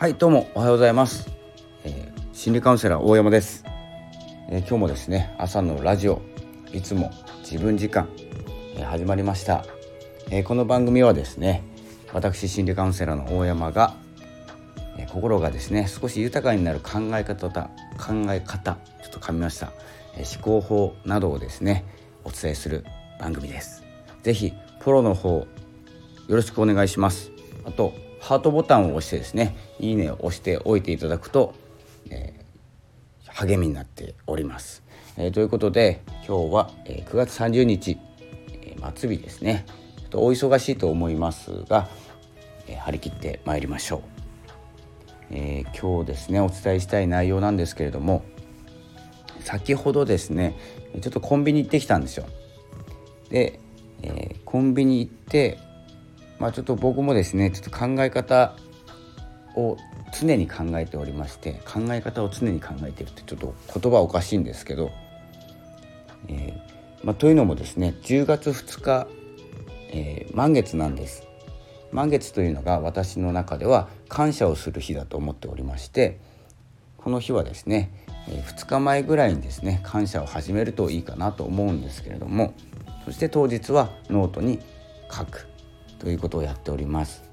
はいどうもおはようございます、えー、心理カウンセラー大山です、えー、今日もですね朝のラジオいつも自分時間、えー、始まりました、えこの番組はですね私心理カウンセラーの大山が、え心がですね少し豊かになる考え方だ考え方ちょっと噛みました、え思考法などをですねお伝えする番組です。ぜひフォローの方よろしくお願いします。あとハートボタンを押してですねいいねを押しておいていただくと、えー、励みになっております、えー、ということで今日は、え、9月30日、え、末日ですね。ちょっとお忙しいと思いますが、え、張り切ってまいりましょう、え、今日ですねお伝えしたい内容なんですけれども先ほどですねちょっとコンビニ行ってきたんですよ。で、えー、コンビニ行ってまあ、ちょっと僕もですねちょっと考え方を常に考えておりまして考え方を常に考えてるってちょっと言葉おかしいんですけど、えー、まあ、というのもですね10月2日、えー、満月なんです。満月というのが私の中では感謝をする日だと思っておりましてこの日はですね、え2日前ぐらいにですね感謝を始めるといいかなと思うんですけれどもそして当日はノートに書く。ということをやっております。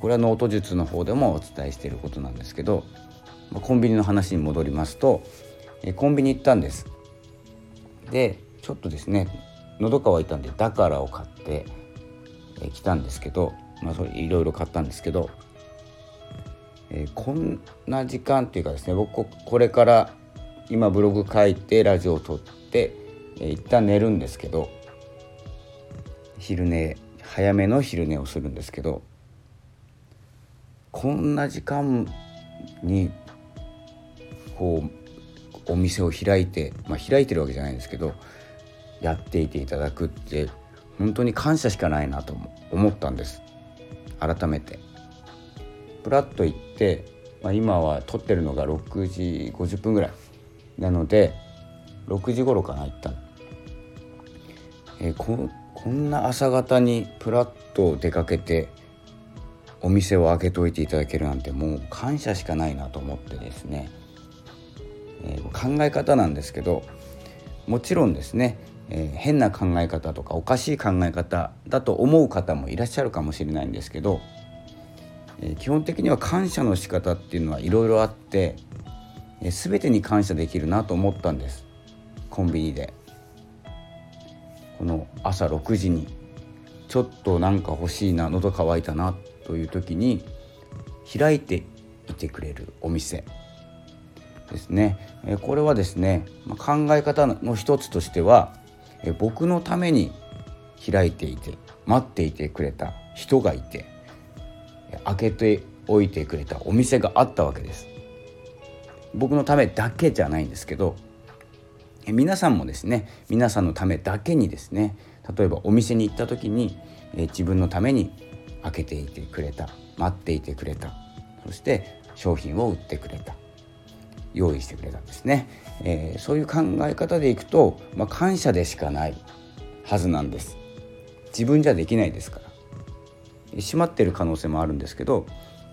これはノート術の方でもお伝えしていることなんですけどコンビニの話に戻りますとコンビニ行ったんですでちょっとですね喉乾いたんでだからを買って来たんですけどまあそれいろいろ買ったんですけど、え、こんな時間っていうかですね僕これから今ブログ書いてラジオを撮って、え、一旦寝るんですけど昼寝早めの昼寝をするんですけどこんな時間にこうお店を開いて、まあ、開いてるわけじゃないんですけどやっていていただくって本当に感謝しかないなと思ったんです改めて。プラッと行って、まあ、今は撮ってるのが6時50分ぐらいなので6時頃かな行ったの。えー、ここんな朝方にプラッと出かけてお店を開けといていただけるなんてもう感謝しかないなと思ってですね、えー、考え方なんですけどもちろんですね、えー、変な考え方とかおかしい考え方だと思う方もいらっしゃるかもしれないんですけど、えー、基本的には感謝の仕方っていうのはいろいろあって、えー、全てに感謝できるなと思ったんですコンビニで。この朝6時にちょっとなんか欲しいな喉乾いたなという時に開いていてくれるお店ですね。これはですね考え方の一つとしては僕のために開いていて待っていてくれた人がいて開けておいてくれたお店があったわけです。僕のためだけじゃないんですけど皆さんもですね皆さんのためだけにですね例えばお店に行った時に、え自分のために開けていてくれた待っていてくれたそして商品を売ってくれた用意してくれたんですね、えー、そういう考え方でいくと、まあ、感謝でしかないはずなんです。自分じゃできないですから。閉まってる可能性もあるんですけど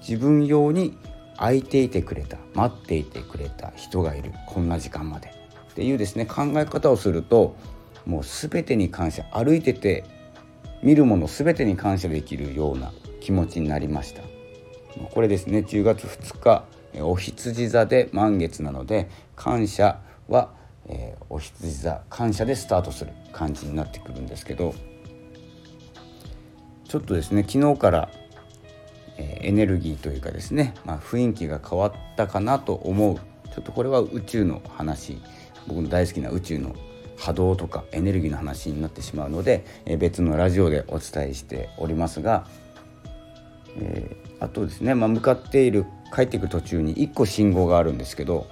自分用に空いていてくれた待っていてくれた人がいる。こんな時間まで。っていうですね考え方をするともう全てに感謝歩いてて見るもの全てに感謝できるような気持ちになりました。これですね10月2日お羊座で満月なので感謝は、えー、お羊座感謝でスタートする感じになってくるんですけどちょっとですね昨日から、え、エネルギーというかですね、まあ、雰囲気が変わったかなと思う。ちょっとこれは宇宙の話僕の大好きな宇宙の波動とかエネルギーの話になってしまうので、え別のラジオでお伝えしておりますが、えー、あとですね、まあ、向かっている帰っていく途中に1個信号があるんですけど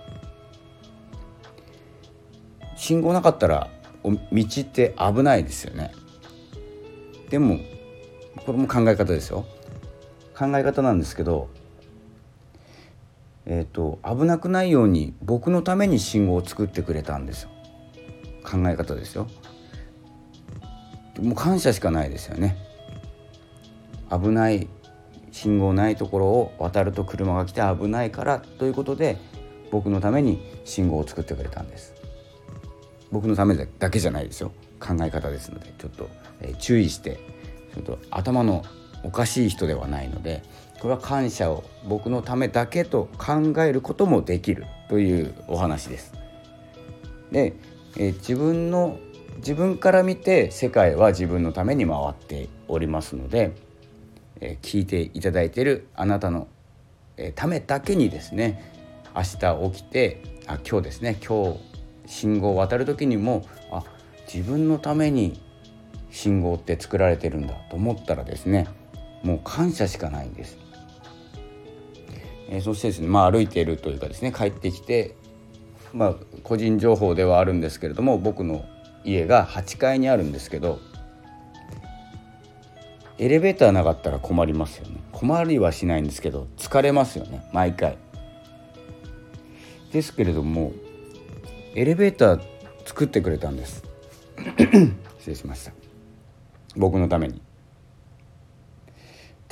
信号なかったら道って危ないですよね。でもこれも考え方ですよ。考え方なんですけどえーと、危なくないように僕のために信号を作ってくれたんですよ。考え方ですよ。もう感謝しかないですよね。危ない信号ないところを渡ると車が来て危ないからということで僕のために信号を作ってくれたんです。僕のためだけじゃないですよ。考え方ですのでちょっと、え注意してちょっと頭のおかしい人ではないのでこれは感謝を僕のためだけと考えることもできるというお話です。で、え自分の自分から見て世界は自分のために回っておりますので、え聞いていただいているあなたの、えためだけにですね明日起きてあ今日ですね今日信号を渡る時にもあ自分のために信号って作られてるんだと思ったらですねもう感謝しかないんです。えー、そしてですね、まあ、歩いているというかですね帰ってきて、まあ、個人情報ではあるんですけれども僕の家が8階にあるんですけどエレベーターなかったら困りますよね。困りはしないんですけど疲れますよね毎回。ですけれどもエレベーター作ってくれたんです。失礼しました。僕のために。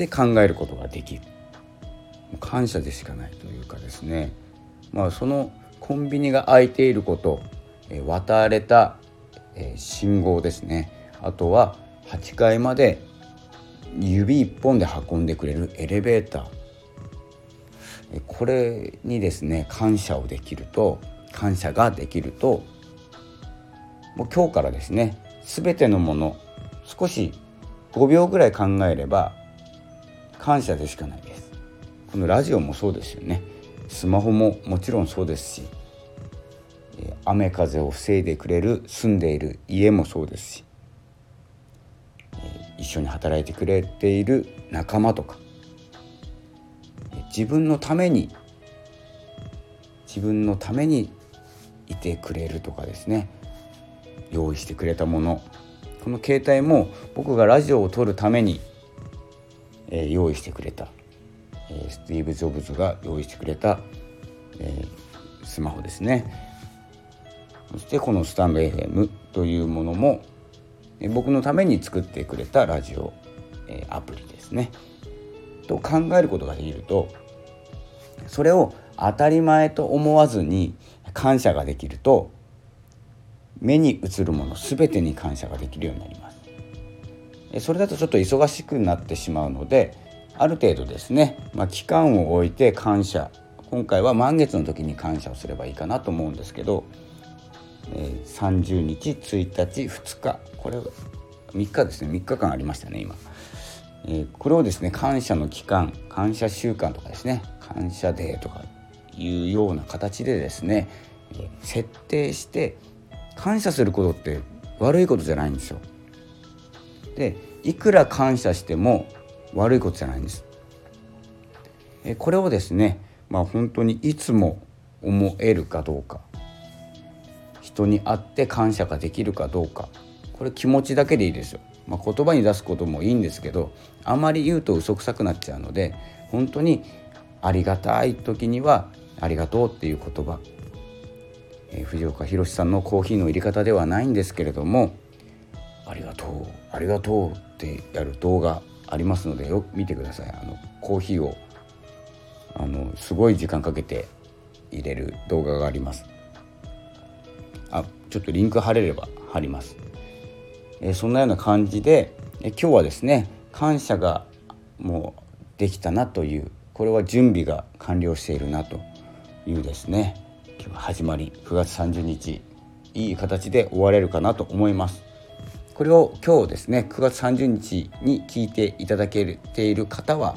って考えることができる。感謝でしかないというかですね。まあそのコンビニが開いていること、え渡れた、え信号ですね。あとは8階まで指1本で運んでくれるエレベーター。これにですね感謝をできると感謝ができるともう今日からですね全てのもの少し5秒ぐらい考えれば感謝でしかない。ですこのラジオもそうですよね。スマホももちろんそうですし雨風を防いでくれる住んでいる家もそうですし一緒に働いてくれている仲間とか自分のために自分のためにいてくれるとかですね。用意してくれたもの。この携帯も僕がラジオを撮るためにえー、用意してくれた、えー、スティーブ・ジョブズが用意してくれた、えー、スマホですね。そしてこのスタンド FM というものも、えー、僕のために作ってくれたラジオ、えー、アプリですね。と考えることができるとそれを当たり前と思わずに感謝ができると目に映るもの全てに感謝ができるようになります。それだとちょっと忙しくなってしまうのである程度ですね、まあ、期間を置いて感謝。今回は満月の時に感謝をすればいいかなと思うんですけど、え、30日1日2日これ3日ですね。3日間ありましたね今、え、これをですね感謝の期間感謝週間とかですね感謝デーとかいうような形でですね、え、設定して感謝することって悪いことじゃないんですよ。でいくら感謝しても悪いことじゃないんです。えこれをですねまあ本当にいつも思えるかどうか。人に会って感謝ができるかどうか。これ気持ちだけでいいですよ、まあ、言葉に出すこともいいんですけどあまり言うと嘘くさくなっちゃうので本当にありがたい時にはありがとうっていう言葉、えー、藤岡弘さんのコーヒーの入れ方ではないんですけれどもありがとう。ありがとうってやる動画ありますのでよく見てください。あのコーヒーをあのすごい時間かけて入れる動画があります。あちょっとリンク貼れれば貼ります、えそんなような感じで、え今日はですね感謝がもうできたなというこれは準備が完了しているなというですね今日始まり9月30日いい形で終われるかなと思います。これを今日ですね9月30日に聞いていただけている方は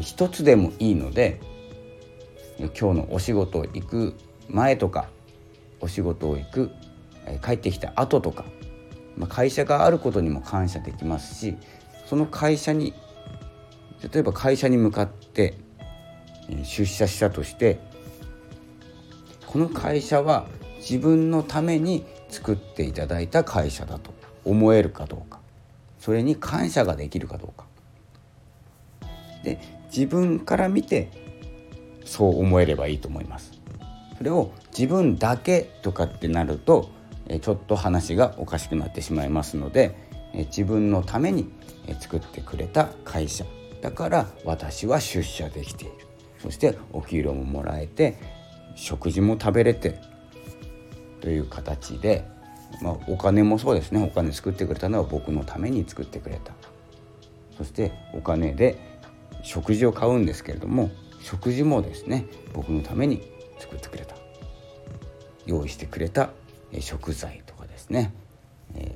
一つでもいいので今日のお仕事行く前とかお仕事を行く帰ってきた後とか、ま、会社があることにも感謝できますしその会社に例えば会社に向かって出社したとしてこの会社は自分のために作っていただいた会社だと。思えるかどうか。それに感謝ができるかどうか。で自分から見てそう思えればいいと思います。それを自分だけとかってなるとちょっと話がおかしくなってしまいますので自分のために作ってくれた会社。だから私は出社できている。そしてお給料ももらえて食事も食べれてという形で、まあ、お金もそうですね。お金作ってくれたのは僕のために作ってくれた。そしてお金で食事を買うんですけれども食事もですね僕のために作ってくれた。用意してくれた食材とかですね、え、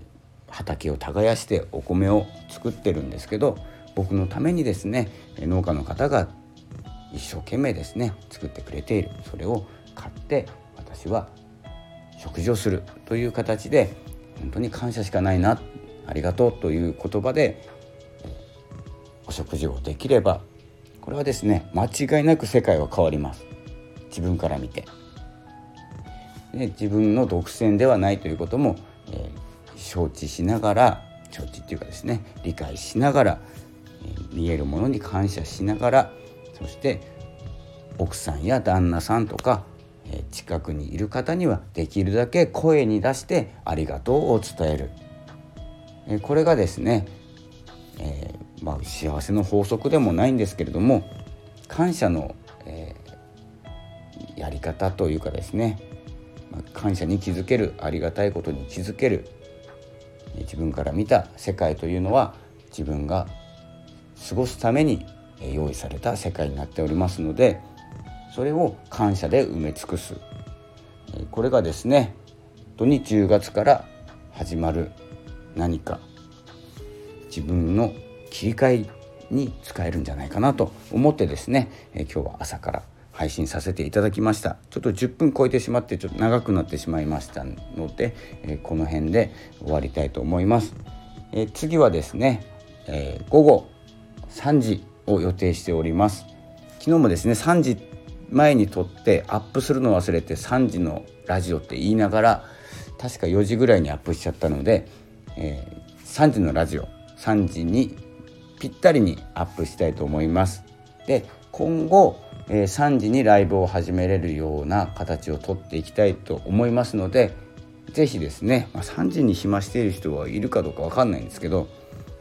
畑を耕してお米を作ってるんですけど僕のためにですね農家の方が一生懸命ですね作ってくれている。それを買って私は食事をするという形で本当に感謝しかないなありがとうという言葉でお食事をできればこれはですね間違いなく世界は変わります。自分から見て。で自分の独占ではないということも、えー、承知しながら承知っていうかですね理解しながら、えー、見えるものに感謝しながらそして奥さんや旦那さんとか、え、近くにいる方にはできるだけ声に出してありがとうを伝える、えこれがですね、えまあ、幸せの法則でもないんですけれども感謝の、えやり方というかですね感謝に気づけるありがたいことに気づける自分から見た世界というのは自分が過ごすために用意された世界になっておりますのでそれを感謝で埋め尽くす。これがですね本当に10月から始まる何か自分の切り替えに使えるんじゃないかなと思ってですね今日は朝から配信させていただきました。ちょっと10分超えてしまってちょっと長くなってしまいましたので、え、この辺で終わりたいと思います、え、次はですね、え、午後3時を予定しております。昨日もですね3時前に撮ってアップするの忘れて3時のラジオって言いながら確か4時ぐらいにアップしちゃったので、え3時のラジオ。3時にぴったりにアップしたいと思います。で今後え3時にライブを始めれるような形をとっていきたいと思いますので是非ですね、まあ、3時に暇している人はいるかどうか分かんないんですけど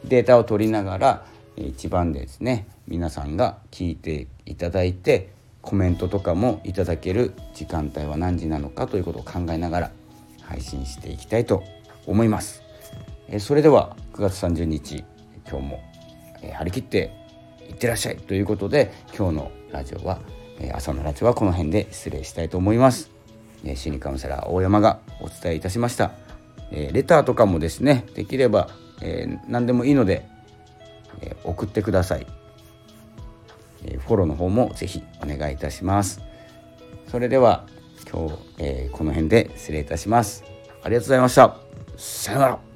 データを取りながら一番ですね皆さんが聞いていただいてコメントとかもいただける時間帯は何時なのかということを考えながら配信していきたいと思います。えそれでは9月30日今日も、え張り切っていってらっしゃいということで今日のラジオは、え朝のラジオはこの辺で失礼したいと思います。え心理カウンセラー大山がお伝えいたしました。えレターとかもですねできれば、えー、何でもいいので、え送ってください。フォローの方もぜひお願いいたします。それでは今日、えー、この辺で失礼いたします。ありがとうございました。さよなら。